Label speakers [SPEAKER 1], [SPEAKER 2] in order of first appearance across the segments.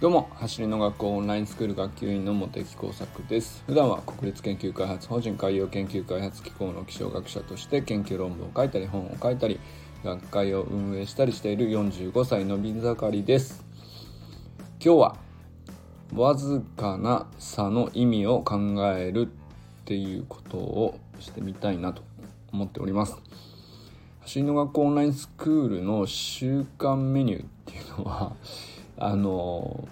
[SPEAKER 1] どうも走りの学校オンラインスクール学級委員の茂木耕作です。普段は国立研究開発法人海洋研究開発機構の気象学者として研究論文を書いたり本を書いたり学会を運営したりしている45歳のび盛りです。今日はわずかな差の意味を考えるっていうことをしてみたいなと思っております。走りの学校オンラインスクールの週間メニューっていうのはあの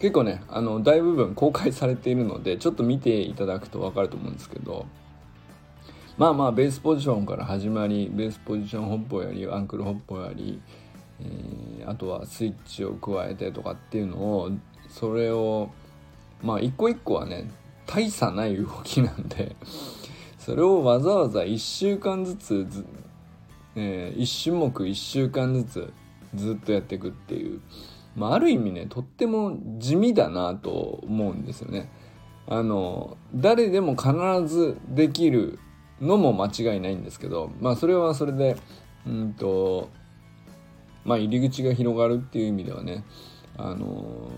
[SPEAKER 1] 結構ねあの大部分公開されているのでちょっと見ていただくと分かると思うんですけどまあまあベースポジションから始まりベースポジションホップをやりアンクルホップをやり、えー、あとはスイッチを加えてとかっていうのをそれをまあ一個一個はね大差ない動きなんでそれをわざわざ1週間ずつず、えー、1種目1週間ずつずっとやっていくっていうまあ、ある意味ねとっても地味だなと思うんですよね。あの誰でも必ずできるのも間違いないんですけどまあそれはそれでうんとまあ入り口が広がるっていう意味ではねあの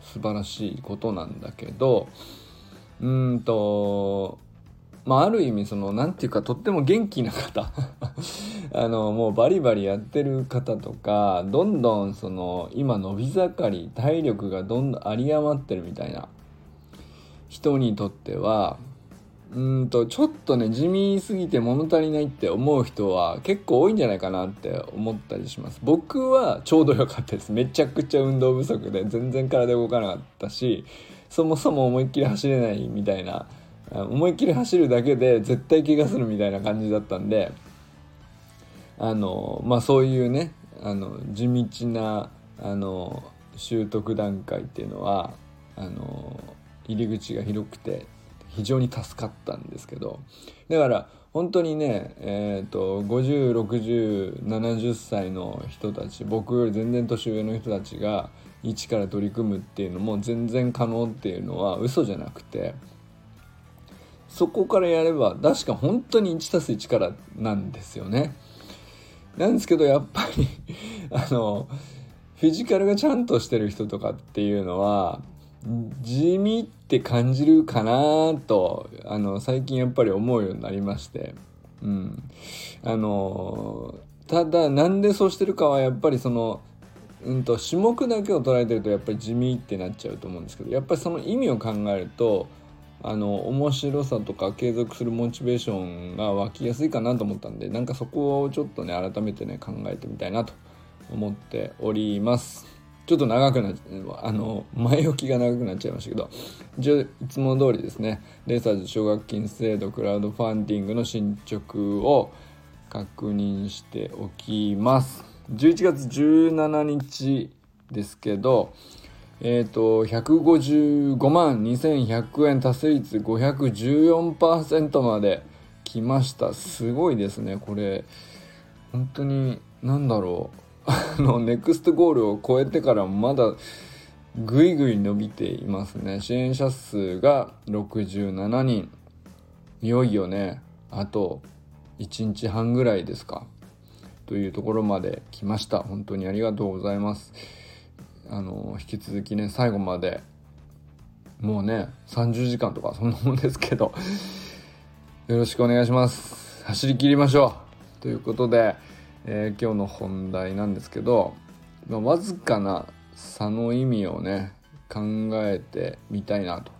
[SPEAKER 1] 素晴らしいことなんだけどうんとまあ、ある意味その何て言うかとっても元気な方。あのもうバリバリやってる方とかどんどんその今伸び盛り体力がどんどん有り余ってるみたいな。人にとってはうんとちょっとね地味すぎて物足りないって思う人は結構多いんじゃないかなって思ったりします。僕はちょうど良かったです。めちゃくちゃ運動不足で全然体動かなかったしそもそも思いっきり走れないみたいな思いっきり走るだけで絶対怪我するみたいな感じだったんであのまあそういうねあの地道なあの習得段階っていうのはあの入り口が広くて非常に助かったんですけどだから本当にねえっ、ー、と506070歳の人たち僕より全然年上の人たちが一から取り組むっていうのも全然可能っていうのは嘘じゃなくてそこからやれば確か本当に 1+1 からなんですよね。なんですけどやっぱり あのフィジカルがちゃんとしてる人とかっていうのは地味って感じるかなとあの最近やっぱり思うようになりまして、うん、あのただなんでそうしてるかはやっぱりそのうんと種目だけを捉えてるとやっぱり地味ってなっちゃうと思うんですけどやっぱりその意味を考えるとあの面白さとか継続するモチベーションが湧きやすいかなと思ったんでなんかそこをちょっとね改めてね考えてみたいなと思っております。ちょっと長くなあの前置きが長くなっちゃいましたけどじゃいつも通りですねレーサーズ奨学金制度クラウドファンディングの進捗を確認しておきます。11月17日ですけどえっ、ー、と、155万2100円達成率514%まで来ました。すごいですね、これ。本当に、なんだろう。あの、ネクストゴールを超えてからまだぐいぐい伸びていますね。支援者数が67人。いよいよね、あと1日半ぐらいですか。というところまで来ました。本当にありがとうございます。あの引き続きね最後までもうね30時間とかそんなもんですけどよろしくお願いします。走り切りましょう。ということで、えー、今日の本題なんですけど、まあ、わずかな差の意味をね考えてみたいなと、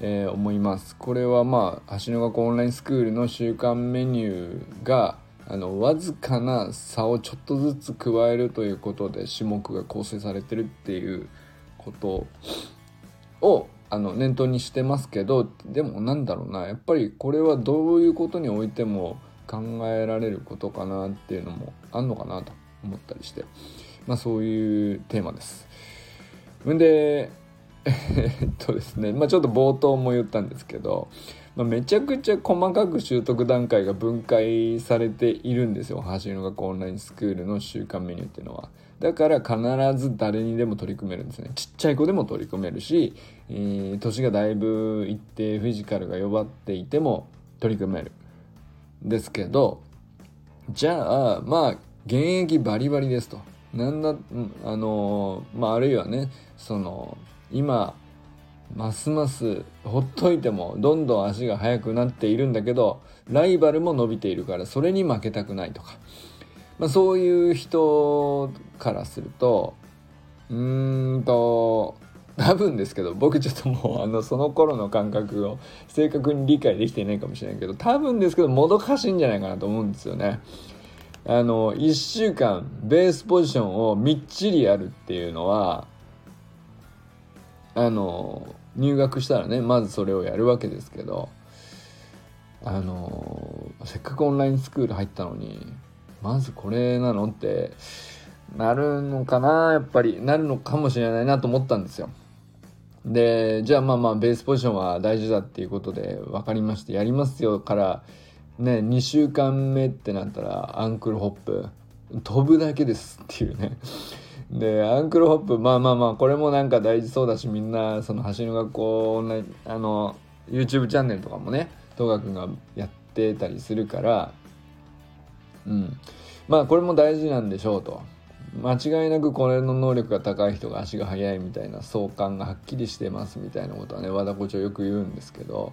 [SPEAKER 1] えー、思います。これはまあ橋の学校オンラインスクールの週間メニューがあのわずかな差をちょっとずつ加えるということで種目が構成されてるっていうことをあの念頭にしてますけどでもなんだろうなやっぱりこれはどういうことにおいても考えられることかなっていうのもあんのかなと思ったりしてまあそういうテーマです。んで えっとですねまあちょっと冒頭も言ったんですけどまあ、めちゃくちゃ細かく習得段階が分解されているんですよ。走りの学校オンラインスクールの週間メニューっていうのは。だから必ず誰にでも取り組めるんですね。ちっちゃい子でも取り組めるし、えー、年がだいぶいってフィジカルが弱っていても取り組める。ですけどじゃあまあ現役バリバリですと。なんだあのまああるいはねその今ますますほっといてもどんどん足が速くなっているんだけどライバルも伸びているからそれに負けたくないとか、まあ、そういう人からするとうーんと多分ですけど僕ちょっともうあのその頃の感覚を正確に理解できていないかもしれないけど多分ですけどもどかしいんじゃないかなと思うんですよね。あの1週間ベースポジションをみっちりやるっていうのはあの入学したらねまずそれをやるわけですけどあのせっかくオンラインスクール入ったのにまずこれなのってなるのかなやっぱりなるのかもしれないなと思ったんですよ。でじゃあまあまあベースポジションは大事だっていうことで分かりましてやりますよからね2週間目ってなったらアンクルホップ飛ぶだけですっていうねでアンクルホップまあまあまあこれもなんか大事そうだしみんなその走りの学校オンラインあの YouTube チャンネルとかもね戸川君がやってたりするからうん。まあこれも大事なんでしょうと。間違いなくこれの能力が高い人が足が速いみたいな相関がはっきりしてますみたいなことはね和田校長よく言うんですけど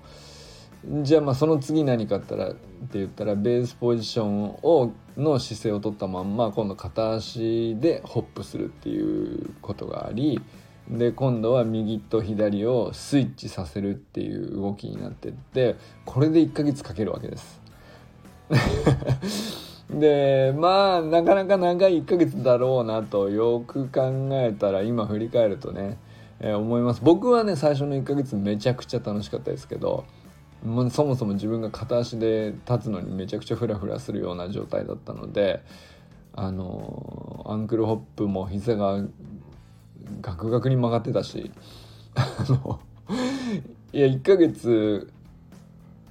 [SPEAKER 1] じゃあまあその次何かったらって言ったらベースポジションをの姿勢を取ったまんま今度片足でホップするっていうことがありで今度は右と左をスイッチさせるっていう動きになってってこれで1ヶ月かけるわけです。でまあなかなか長い1ヶ月だろうなとよく考えたら今振り返るとね、えー、思います僕はね最初の1ヶ月めちゃくちゃ楽しかったですけどもそもそも自分が片足で立つのにめちゃくちゃフラフラするような状態だったのであのアンクルホップも膝がガクガクに曲がってたしあのいや1ヶ月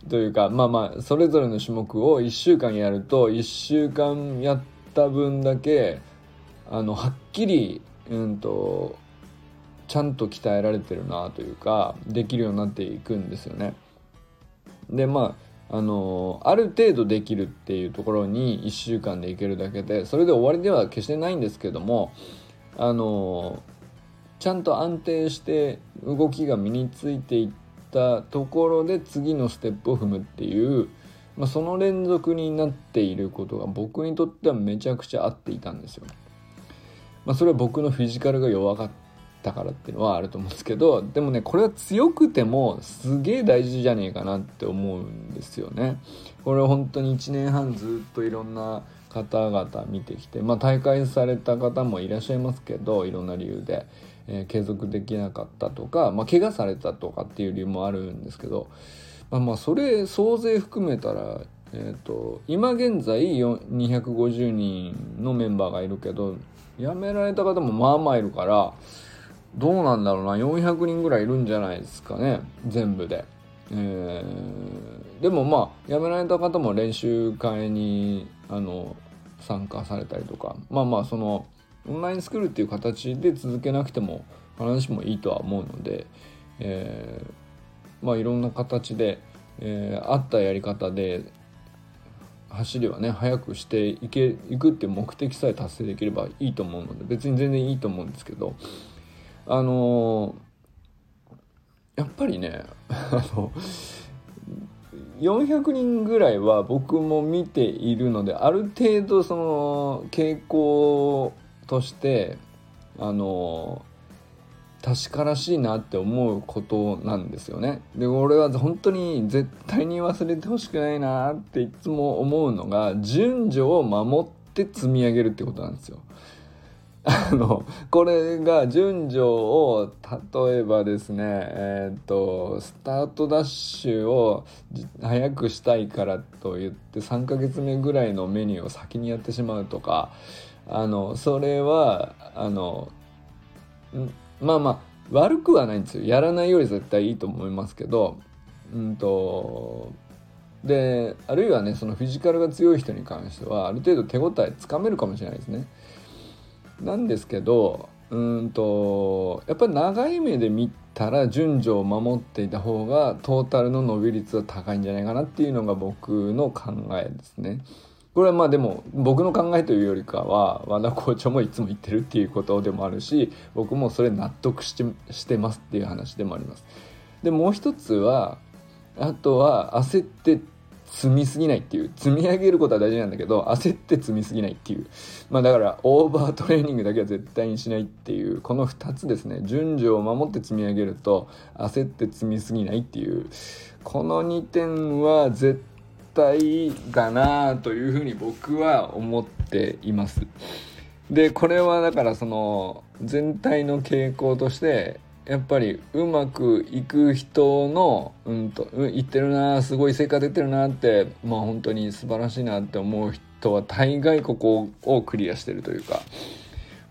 [SPEAKER 1] というかまあまあそれぞれの種目を1週間やると1週間やった分だけあのはっきり、うんと、ちゃんと鍛えられてるなというかできるようになっていくんですよね。でまああのある程度できるっていうところに1週間でいけるだけでそれで終わりでは決してないんですけどもあのちゃんと安定して動きが身についていったところで次のステップを踏むっていう、まあ、その連続になっていることが僕にとってはめちゃくちゃ合っていたんですよ。まあ、それは僕のフィジカルが弱かったからっていうのはあると思うんですけどでもねこれは強くてもすげえ大事じゃねえかなって思うんですよね。これ本当に1年半ずっといろんな方々見てきてまあ大会された方もいらっしゃいますけどいろんな理由で。えー、継続できなかったとか、まあ、怪我されたとかっていう理由もあるんですけど、まあ、まあそれ総勢含めたら、えーと、今現在250人のメンバーがいるけど辞められた方もまあまあいるからどうなんだろうな。400人ぐらいいるんじゃないですかね。全部で。えー、でもまあ辞められた方も練習会にあの参加されたりとか。まあまあそのオンラインスクールっていう形で続けなくても話もいいとは思うので、えー、まあいろんな形で、えー、合ったやり方で走りはね速くしていけいくっていう目的さえ達成できればいいと思うので別に全然いいと思うんですけどあの、やっぱりね あの400人ぐらいは僕も見ているのである程度その傾向としてあの確からしいなって思うことなんですよね。で俺は本当に絶対に忘れてほしくないなっていつも思うのが順序を守って積み上げるってことなんですよ。あのこれが順序を例えばですねえっ、とスタートダッシュを早くしたいからと言って3ヶ月目ぐらいのメニューを先にやってしまうとかあのそれはあのまあまあ悪くはないんですよやらないより絶対いいと思いますけどうんとであるいはねそのフィジカルが強い人に関してはある程度手応えつかめるかもしれないですね。なんですけどうんとやっぱり長い目で見たら順序を守っていた方がトータルの伸び率は高いんじゃないかなっていうのが僕の考えですね。これはまあでも僕の考えというよりかは和田校長もいつも言ってるっていうことでもあるし僕もそれ納得してしてますっていう話でもあります。でもう一つはあとは焦って積みすぎないっていう積み上げることは大事なんだけど焦って積みすぎないっていう。まあだからオーバートレーニングだけは絶対にしないっていうこの2つですね。順序を守って積み上げると焦って積みすぎないっていう。この2点は絶対だなというふうに僕は思っています。でこれはだからその全体の傾向としてやっぱりうまくいく人のうんとうん言ってるなすごい成果出てるなってまあ本当に素晴らしいなって思う人は大概ここをクリアしてるというか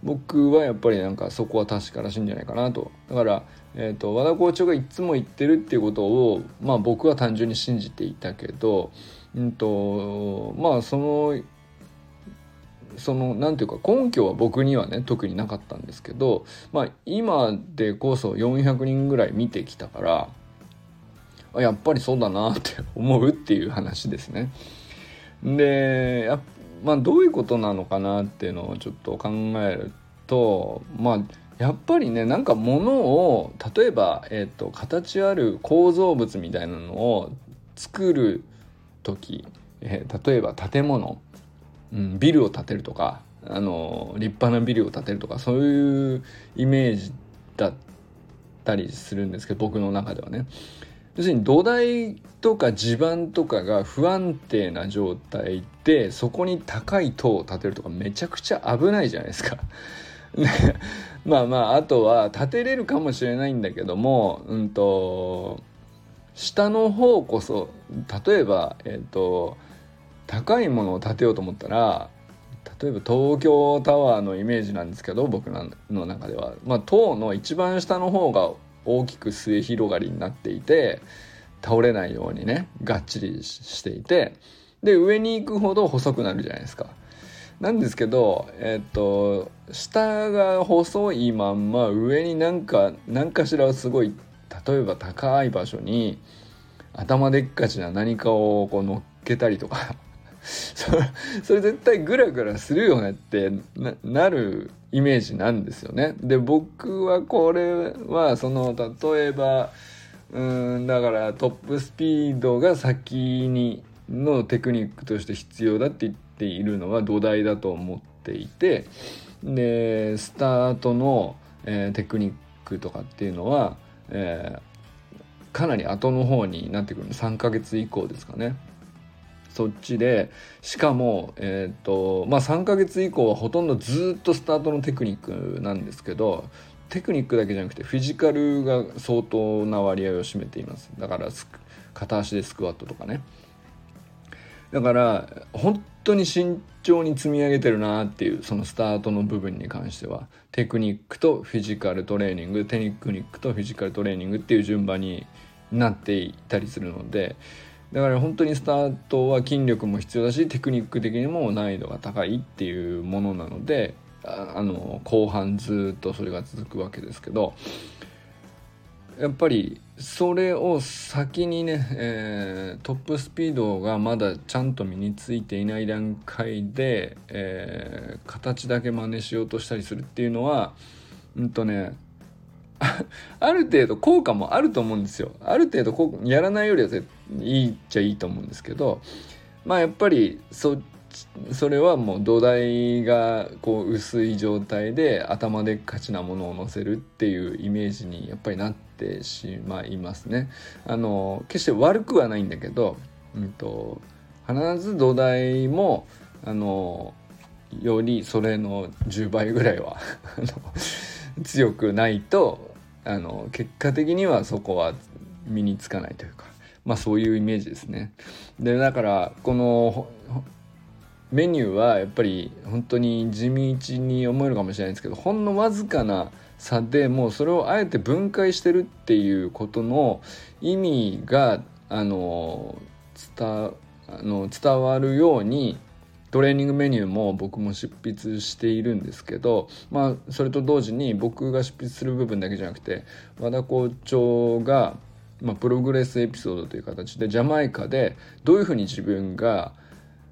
[SPEAKER 1] 僕はやっぱりなんかそこは確からしいんじゃないかなと。だから、えーと、和田校長がいつも言ってるっていうことをまあ僕は単純に信じていたけど、うんとまあそのその何ていうか根拠は僕にはね特になかったんですけど、まあ、今でこそ400人ぐらい見てきたからやっぱりそうだなって 思うっていう話ですね。でやまあどういうことなのかなっていうのをちょっと考えるとまあやっぱりねなんか物を例えば、えーと、と形ある構造物みたいなのを作る時、えー、例えば建物うん、ビルを建てるとかあの立派なビルを建てるとかそういうイメージだったりするんですけど僕の中ではね。要するに土台とか地盤とかが不安定な状態でそこに高い塔を建てるとかめちゃくちゃ危ないじゃないですか。まあまああとは建てれるかもしれないんだけどもうんと下の方こそ例えばえっ、ー、と高いものを建てようと思ったら例えば東京タワーのイメージなんですけど僕の中では、まあ、塔の一番下の方が大きく末広がりになっていて倒れないようにねがっちりしていてで上に行くほど細くなるじゃないですか。なんですけど、えっと、下が細いまんま上になんか何かしらすごい例えば高い場所に頭でっかちな何かをこう乗っけたりとか それ絶対グラグラするよねってなるイメージなんですよね。で僕はこれはその例えばうんだからトップスピードが先にのテクニックとして必要だって言っているのは土台だと思っていてでスタートの、えー、テクニックとかっていうのは、えー、かなり後の方になってくる3ヶ月以降ですかね。そっちでしかも、えーとまあ、3ヶ月以降はほとんどずっとスタートのテクニックなんですけどテクニックだけじゃなくてフィジカルが相当な割合を占めています。だから片足でスクワットとかね。だから本当に慎重に積み上げてるなっていうそのスタートの部分に関してはテクニックとフィジカルトレーニングテクニックとフィジカルトレーニングっていう順番になっていたりするのでだから本当にスタートは筋力も必要だしテクニック的にも難易度が高いっていうものなのであの後半ずっとそれが続くわけですけどやっぱりそれを先にね、えー、トップスピードがまだちゃんと身についていない段階で、えー、形だけ真似しようとしたりするっていうのはうんとね ある程度効果もあると思うんですよ。ある程度やらないよりはいいっちゃいいと思うんですけどまあやっぱりそそれはもう土台がこう薄い状態で頭でっかちなものを乗せるっていうイメージにやっぱりなってしまいますね。あの決して悪くはないんだけど、うんと、必ず土台もあのよりそれの10倍ぐらいは 強くないとあの結果的にはそこは身につかないというかまあそういうイメージですね。でだからこのメニューはやっぱり本当に地道に思えるかもしれないんですけどほんのわずかな差でもうそれをあえて分解してるっていうことの意味があの伝あの伝わるようにトレーニングメニューも僕も執筆しているんですけど、まあ、それと同時に僕が執筆する部分だけじゃなくて和田校長が、まあ、プログレスエピソードという形でジャマイカでどういうふうに自分が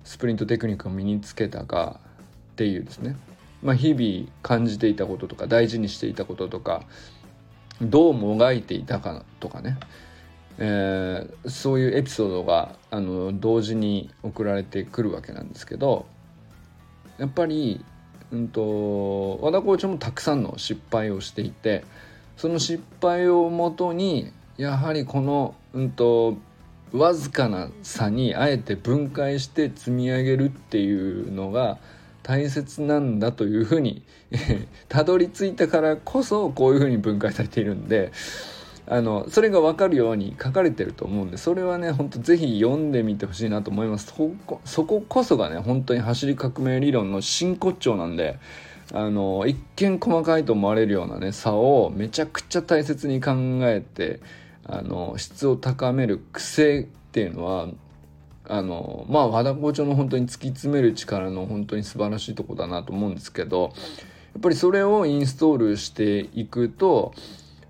[SPEAKER 1] スプリントテクニックを身につけたかっていうですね、まあ、日々感じていたこととか大事にしていたこととかどうもがいていたかとかね、えー、そういうエピソードがあの同時に送られてくるわけなんですけどやっぱり、うんと、和田コーチもたくさんの失敗をしていてその失敗をもとにやはりこの、うんと、わずかな差にあえて分解して積み上げるっていうのが大切なんだというふうにたどり着いたからこそこういうふうに分解されているんであのそれが分かるように書かれてると思うんでそれはねほんとぜひ読んでみてほしいなと思います。そこそここそがね本当に走り革命理論の真骨頂なんであの一見細かいと思われるようなね差をめちゃくちゃ大切に考えてあの質を高める癖っていうのはあのまあ和田校長の本当に突き詰める力の本当に素晴らしいとこだなと思うんですけどやっぱりそれをインストールしていくと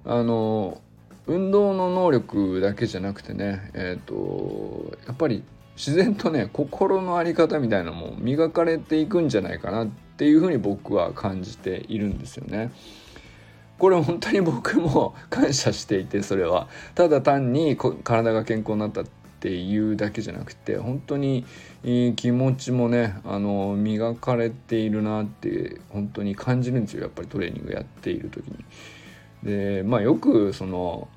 [SPEAKER 1] あの運動の能力だけじゃなくてねえっ、ー、とやっぱり自然とね心の在り方みたいなのも磨かれていくんじゃないかなっていうふうに僕は感じているんですよね。これ本当に僕も感謝していてそれはただ単に体が健康になったっていうだけじゃなくて本当に気持ちもねあの磨かれているなって本当に感じるんですよやっぱりトレーニングやっている時に。でまあよくその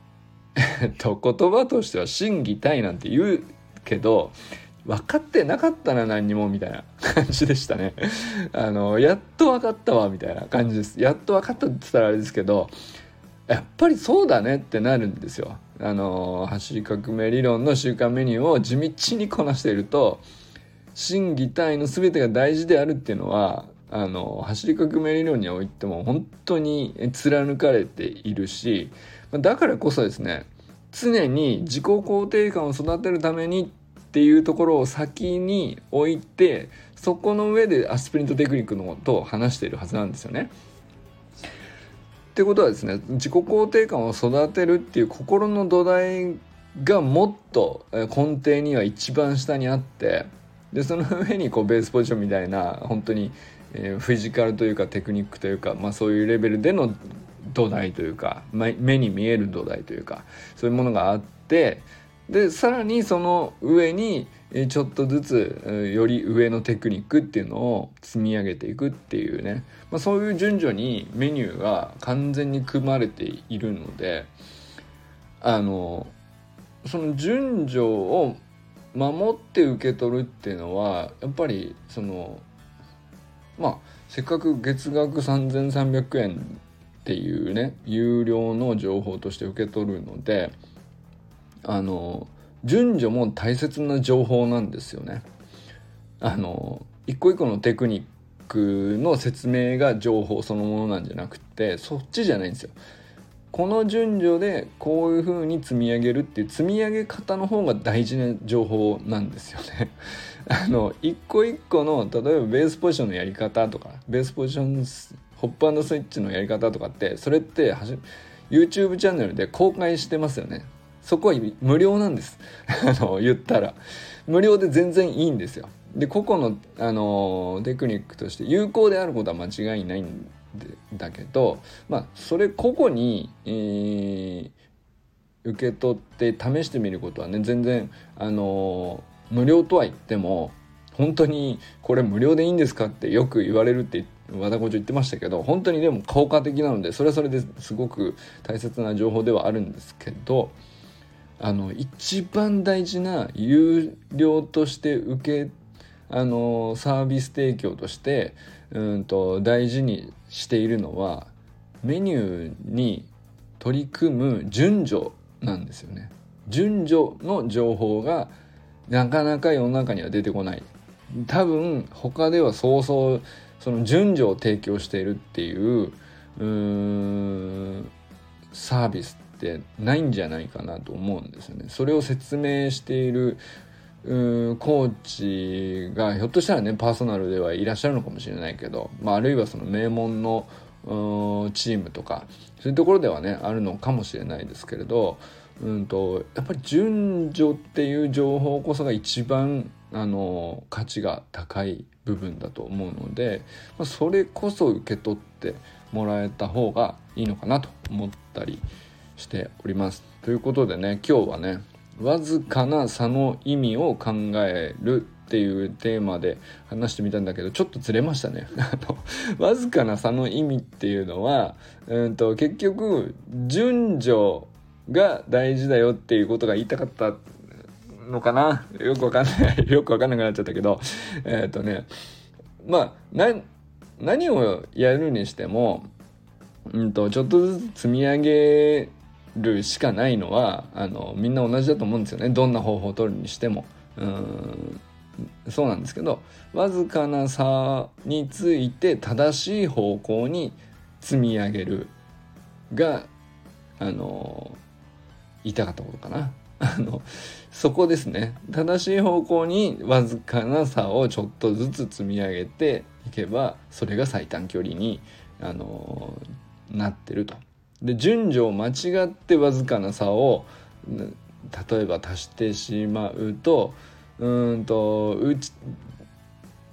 [SPEAKER 1] えっと言葉としては心技体なんて言うけど分かってなかったな何にもみたいな感じでしたね。あのやっと分かったわみたいな感じです。やっと分かったって言ったらあれですけどやっぱりそうだねってなるんですよ。あの走り革命理論の習慣メニューを地道にこなしていると心技体の全てが大事であるっていうのはあの走り革命理論においても本当に貫かれているしだからこそですね常に自己肯定感を育てるためにっていうところを先に置いてそこの上でアスプリントテクニックのことを話しているはずなんですよね。ってことはですね自己肯定感を育てるっていう心の土台がもっと根底には一番下にあってでその上にこうベースポジションみたいな本当に、えー、フィジカルというかテクニックというか、まあ、そういうレベルでの土台というか目に見える土台というかそういうものがあってでさらにその上にちょっとずつより上のテクニックっていうのを積み上げていくっていうね、まあ、そういう順序にメニューが完全に組まれているのであのその順序を守って受け取るっていうのはやっぱりそのまあせっかく月額3300円っていうね有料の情報として受け取るのであの順序も大切な情報なんですよね。あの一個一個のテクニックの説明が情報そのものなんじゃなくてそっちじゃないんですよ。この順序でこういう風に積み上げるっていう積み上げ方の方が大事な情報なんですよね。あの一個一個の例えばベースポジションのやり方とかベースポジションホップスイッチのやり方とかってそれってはじ YouTube チャンネルで公開してますよね。そこは無料なんです。あの言ったら。無料で全然いいんですよ。で個々の、あのテクニックとして有効であることは間違いないんだけどまあそれ個々に、えー、受け取って試してみることはね全然あの無料とは言っても本当にこれ無料でいいんですかってよく言われるって和田校長言ってましたけど本当にでも効果的なのでそれはそれですごく大切な情報ではあるんですけどあの一番大事な有料として受けあのサービス提供としてうんと大事にしているのはメニューに取り組む順序なんですよね。順序の情報がなかなか世の中には出てこない多分他ではそうそうその順序を提供しているっていうサービスってないんじゃないかなと思うんですよね。それを説明しているうんコーチがひょっとしたらねパーソナルではいらっしゃるのかもしれないけど、まあ、あるいはその名門のチームとかそういうところではねあるのかもしれないですけれど、うんと、やっぱり順序っていう情報こそが一番あの価値が高い部分だと思うので、まあ、それこそ受け取ってもらえた方がいいのかなと思ったりしております。ということでね今日はねわずかな差の意味を考えるっていうテーマで話してみたんだけどちょっとずれましたね。わずかな差の意味っていうのは、うんと、結局順序が大事だよっていうことが言いたかったのかな。よくわかんない。よくわかんなくなっちゃったけど。えっ、ー、とねまあ何をやるにしても、うんと、ちょっとずつ積み上げるしかないのはあのみんな同じだと思うんですよねどんな方法を取るにしても。うんそうなんですけどわずかな差について正しい方向に積み上げるがあの言いたかったことかな。あのそこですね正しい方向にわずかな差をちょっとずつ積み上げていけばそれが最短距離にあのなってると。で順序を間違ってわずかな差を例えば足してしまうとうんとうち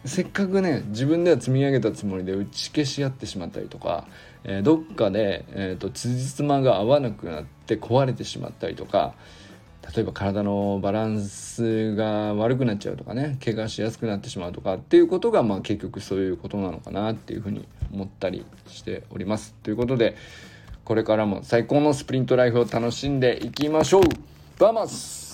[SPEAKER 1] せっかくね自分では積み上げたつもりで打ち消し合ってしまったりとか、えー、どっかで、えーと、辻褄が合わなくなって壊れてしまったりとか例えば体のバランスが悪くなっちゃうとかね怪我しやすくなってしまうとかっていうことが、まあ、結局そういうことなのかなっていうふうに思ったりしております。ということでこれからも最高のスプリントライフを楽しんでいきましょう。バマス。